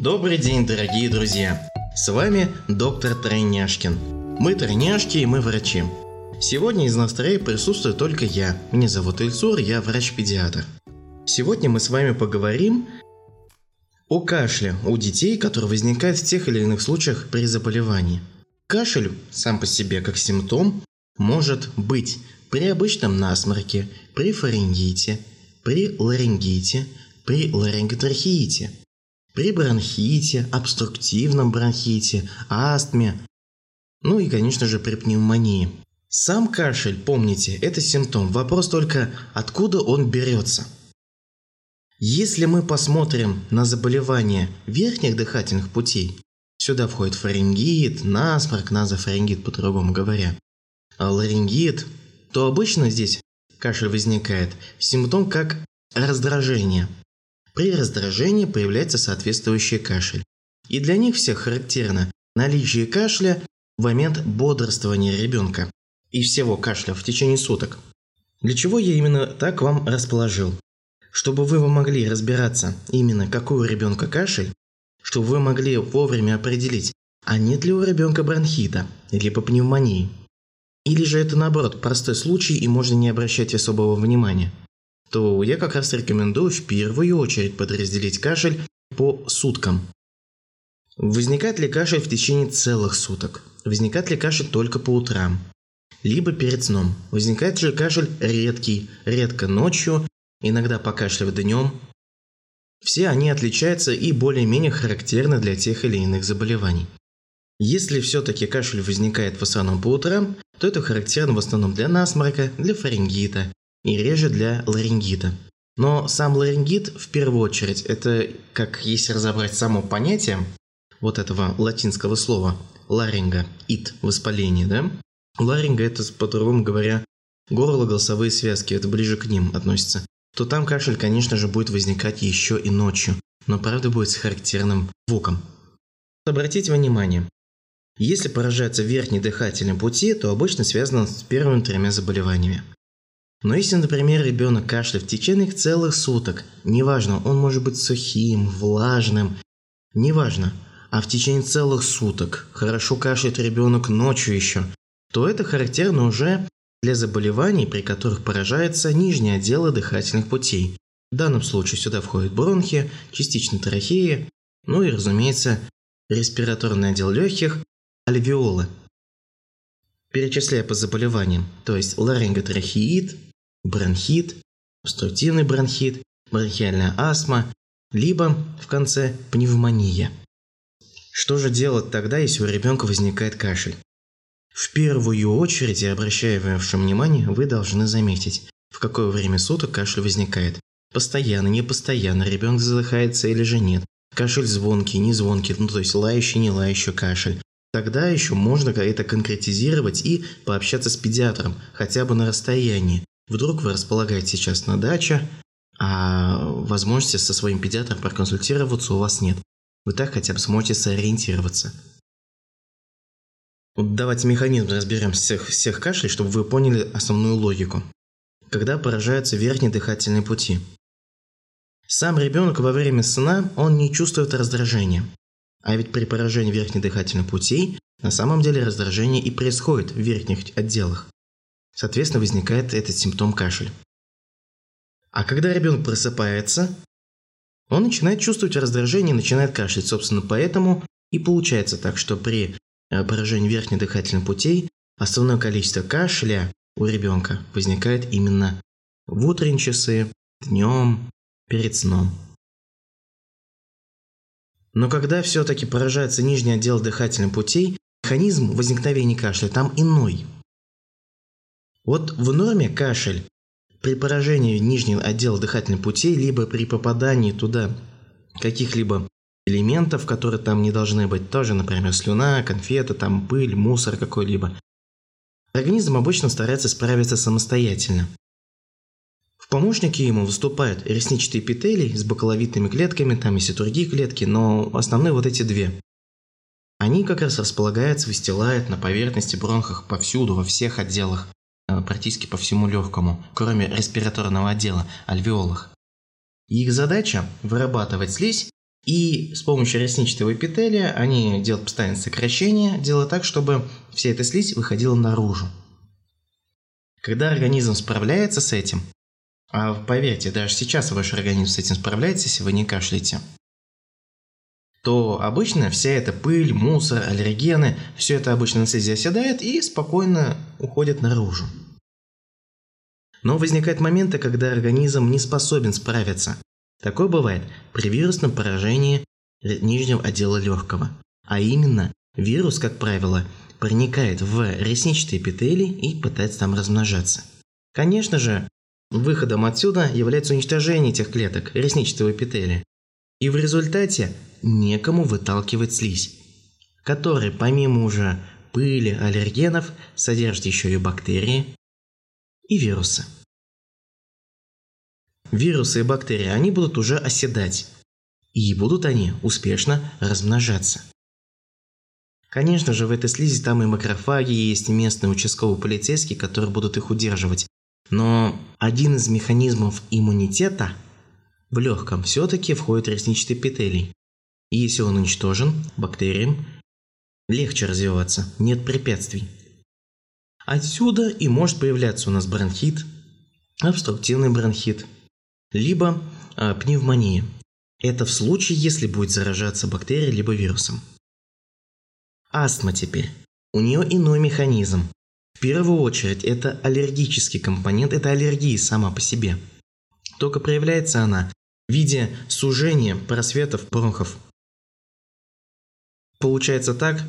Добрый день, дорогие друзья! С вами доктор Тройняшкин. Мы тройняшки и мы врачи. Сегодня из нас троих присутствует только я. Меня зовут Ильсур, я врач-педиатр. Сегодня мы с вами поговорим о кашле у детей, который возникает в тех или иных случаях при заболевании. Кашель сам по себе как симптом может быть при обычном насморке, при фарингите, при ларингите, при ларинготрахеите, при бронхите, обструктивном бронхите, астме, ну и, конечно же, при пневмонии. Сам кашель, помните, это симптом. Вопрос только, откуда он берется. Если мы посмотрим на заболевания верхних дыхательных путей, сюда входит фарингит, насморк, назофарингит по-другому говоря, а ларингит, то обычно здесь кашель возникает симптом как раздражение. При раздражении появляется соответствующий кашель. И для них всех характерно наличие кашля в момент бодрствования ребенка и всего кашля в течение суток. Для чего я именно так вам расположил? Чтобы вы могли разбираться именно какой у ребенка кашель, чтобы вы могли вовремя определить, а нет ли у ребенка бронхита или пневмонии. Или же это наоборот простой случай и можно не обращать особого внимания то я как раз рекомендую в первую очередь подразделить кашель по суткам. Возникает ли кашель в течение целых суток? Возникает ли кашель только по утрам? Либо перед сном? Возникает ли кашель редкий, редко ночью, иногда покашливая днем? Все они отличаются и более-менее характерны для тех или иных заболеваний. Если все-таки кашель возникает в основном по утрам, то это характерно в основном для насморка, для фарингита, и реже для ларингита. Но сам ларингит в первую очередь, это как если разобрать само понятие вот этого латинского слова ларинга, ит, воспаление, да? Ларинга это, по-другому говоря, горло, голосовые связки, это ближе к ним относится. То там кашель, конечно же, будет возникать еще и ночью, но правда будет с характерным звуком. Обратите внимание, если поражаются верхние дыхательные пути, то обычно связано с первыми тремя заболеваниями. Но если, например, ребенок кашляет в течение целых суток, неважно, он может быть сухим, влажным, неважно, а в течение целых суток хорошо кашляет ребенок ночью еще, то это характерно уже для заболеваний, при которых поражается нижние отделы дыхательных путей. В данном случае сюда входят бронхи, частично трахеи, ну и, разумеется, респираторный отдел легких, альвеолы. Перечисляя по заболеваниям, то есть ларинготрахеид, бронхит, обструктивный бронхит, бронхиальная астма, либо в конце пневмония. Что же делать тогда, если у ребенка возникает кашель? В первую очередь, обращая ваше внимание, вы должны заметить, в какое время суток кашель возникает. Постоянно, не постоянно, ребенок задыхается или же нет. Кашель звонкий, не звонкий, ну то есть лающий, не лающий кашель. Тогда еще можно это конкретизировать и пообщаться с педиатром, хотя бы на расстоянии. Вдруг вы располагаете сейчас на даче, а возможности со своим педиатром проконсультироваться у вас нет. Вы так хотя бы сможете сориентироваться. Вот давайте механизм разберем всех, всех кашлей, чтобы вы поняли основную логику. Когда поражаются верхние дыхательные пути. Сам ребенок во время сна, он не чувствует раздражения. А ведь при поражении верхних дыхательных путей на самом деле раздражение и происходит в верхних отделах. Соответственно, возникает этот симптом кашель. А когда ребенок просыпается, он начинает чувствовать раздражение начинает кашлять. Собственно, поэтому и получается так, что при э, поражении верхних дыхательных путей основное количество кашля у ребенка возникает именно в утренние часы, днем, перед сном. Но когда все-таки поражается нижний отдел дыхательных путей, механизм возникновения кашля там иной – вот в норме кашель при поражении нижнего отдела дыхательных путей, либо при попадании туда каких-либо элементов, которые там не должны быть, тоже, например, слюна, конфета, там пыль, мусор какой-либо. Организм обычно старается справиться самостоятельно. В помощники ему выступают ресничатые эпителий с бакаловидными клетками, там есть и другие клетки, но основные вот эти две. Они как раз располагаются, выстилают на поверхности бронхах повсюду, во всех отделах практически по всему легкому, кроме респираторного отдела, альвеолах. их задача – вырабатывать слизь И с помощью ресничного эпителия они делают постоянное сокращение, делая так, чтобы вся эта слизь выходила наружу. Когда организм справляется с этим, а поверьте, даже сейчас ваш организм с этим справляется, если вы не кашляете, то обычно вся эта пыль, мусор, аллергены, все это обычно на слизи оседает и спокойно уходит наружу. Но возникают моменты, когда организм не способен справиться. Такое бывает при вирусном поражении нижнего отдела легкого. А именно, вирус, как правило, проникает в ресничные эпителий и пытается там размножаться. Конечно же, выходом отсюда является уничтожение этих клеток ресничного эпителия. И в результате некому выталкивать слизь, которая помимо уже пыли, аллергенов, содержит еще и бактерии и вирусы. Вирусы и бактерии, они будут уже оседать, и будут они успешно размножаться. Конечно же, в этой слизи там и макрофаги, есть и местные участковые полицейские, которые будут их удерживать. Но один из механизмов иммунитета в легком все-таки входит ресничный эпителий. И если он уничтожен, бактериям легче развиваться, нет препятствий. Отсюда и может появляться у нас бронхит, обструктивный бронхит, либо э, пневмония. Это в случае, если будет заражаться бактерией либо вирусом. Астма теперь. У нее иной механизм. В первую очередь это аллергический компонент, это аллергия сама по себе. Только проявляется она в виде сужения просветов бронхов. Получается так,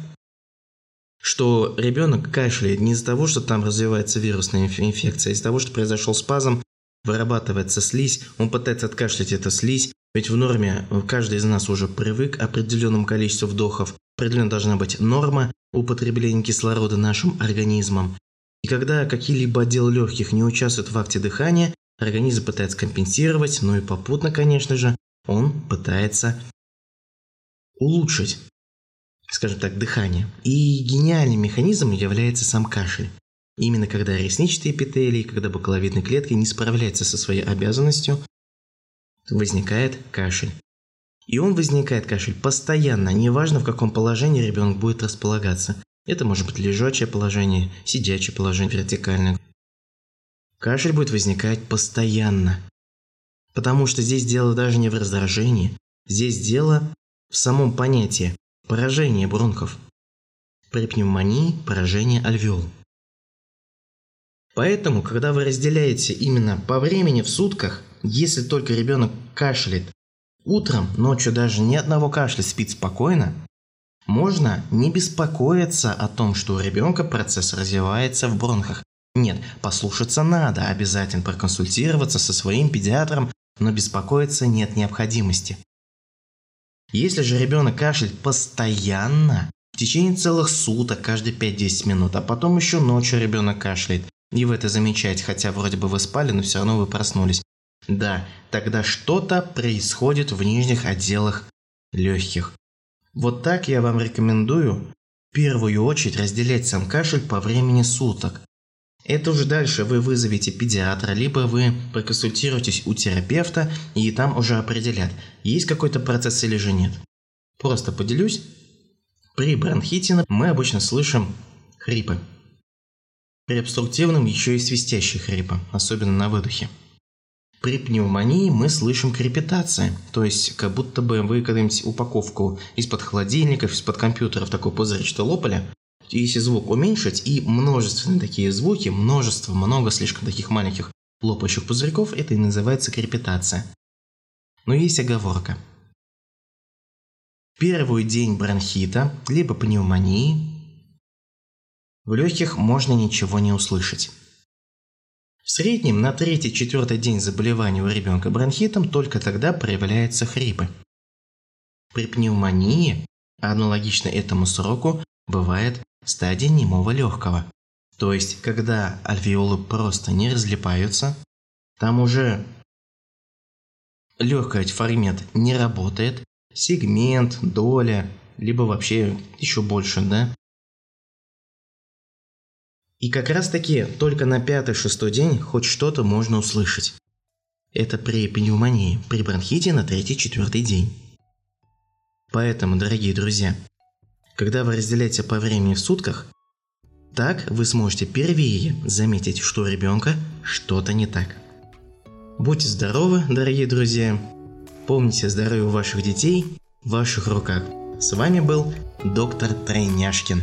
что ребенок кашляет не из-за того, что там развивается вирусная инфекция, а из-за того, что произошел спазм, вырабатывается слизь, он пытается откашлять эту слизь, ведь в норме каждый из нас уже привык к определенному количеству вдохов, определенно должна быть норма употребления кислорода нашим организмом. И когда какие-либо отделы легких не участвуют в акте дыхания, организм пытается компенсировать, но и попутно, конечно же, он пытается улучшить, скажем так, дыхание. И гениальным механизмом является сам кашель. Именно когда ресничные эпителии, когда бакаловидные клетки не справляются со своей обязанностью, возникает кашель. И он возникает, кашель, постоянно, неважно в каком положении ребенок будет располагаться. Это может быть лежачее положение, сидячее положение, вертикальное. Кашель будет возникать постоянно. Потому что здесь дело даже не в раздражении, здесь дело в самом понятии поражения бронхов. При пневмонии поражение альвеол. Поэтому, когда вы разделяете именно по времени в сутках, если только ребенок кашляет утром, ночью даже ни одного кашля спит спокойно, можно не беспокоиться о том, что у ребенка процесс развивается в бронхах. Нет, послушаться надо, обязательно проконсультироваться со своим педиатром, но беспокоиться нет необходимости. Если же ребенок кашляет постоянно, в течение целых суток, каждые 5-10 минут, а потом еще ночью ребенок кашляет, и вы это замечаете, хотя вроде бы вы спали, но все равно вы проснулись. Да, тогда что-то происходит в нижних отделах легких. Вот так я вам рекомендую в первую очередь разделять сам кашель по времени суток. Это уже дальше вы вызовете педиатра, либо вы проконсультируетесь у терапевта, и там уже определят, есть какой-то процесс или же нет. Просто поделюсь. При бронхите мы обычно слышим хрипы. При обструктивном еще и свистящие хрипы, особенно на выдохе. При пневмонии мы слышим крепитация, то есть как будто бы вы когда-нибудь упаковку из-под холодильников, из-под компьютеров такой пузырь-что лопали, если звук уменьшить и множественные такие звуки, множество, много слишком таких маленьких лопающих пузырьков, это и называется крепитация. Но есть оговорка. Первый день бронхита, либо пневмонии, в легких можно ничего не услышать. В среднем на третий-четвертый день заболевания у ребенка бронхитом только тогда проявляются хрипы. При пневмонии, аналогично этому сроку, бывает стадия немого легкого. То есть, когда альвеолы просто не разлипаются, там уже легкий фрагмент не работает, сегмент, доля, либо вообще еще больше, да, и как раз таки только на пятый-шестой день хоть что-то можно услышать. Это при пневмонии, при бронхите на третий-четвертый день. Поэтому, дорогие друзья, когда вы разделяете по времени в сутках, так вы сможете первее заметить, что у ребенка что-то не так. Будьте здоровы, дорогие друзья. Помните, здоровье ваших детей в ваших руках. С вами был доктор Тройняшкин.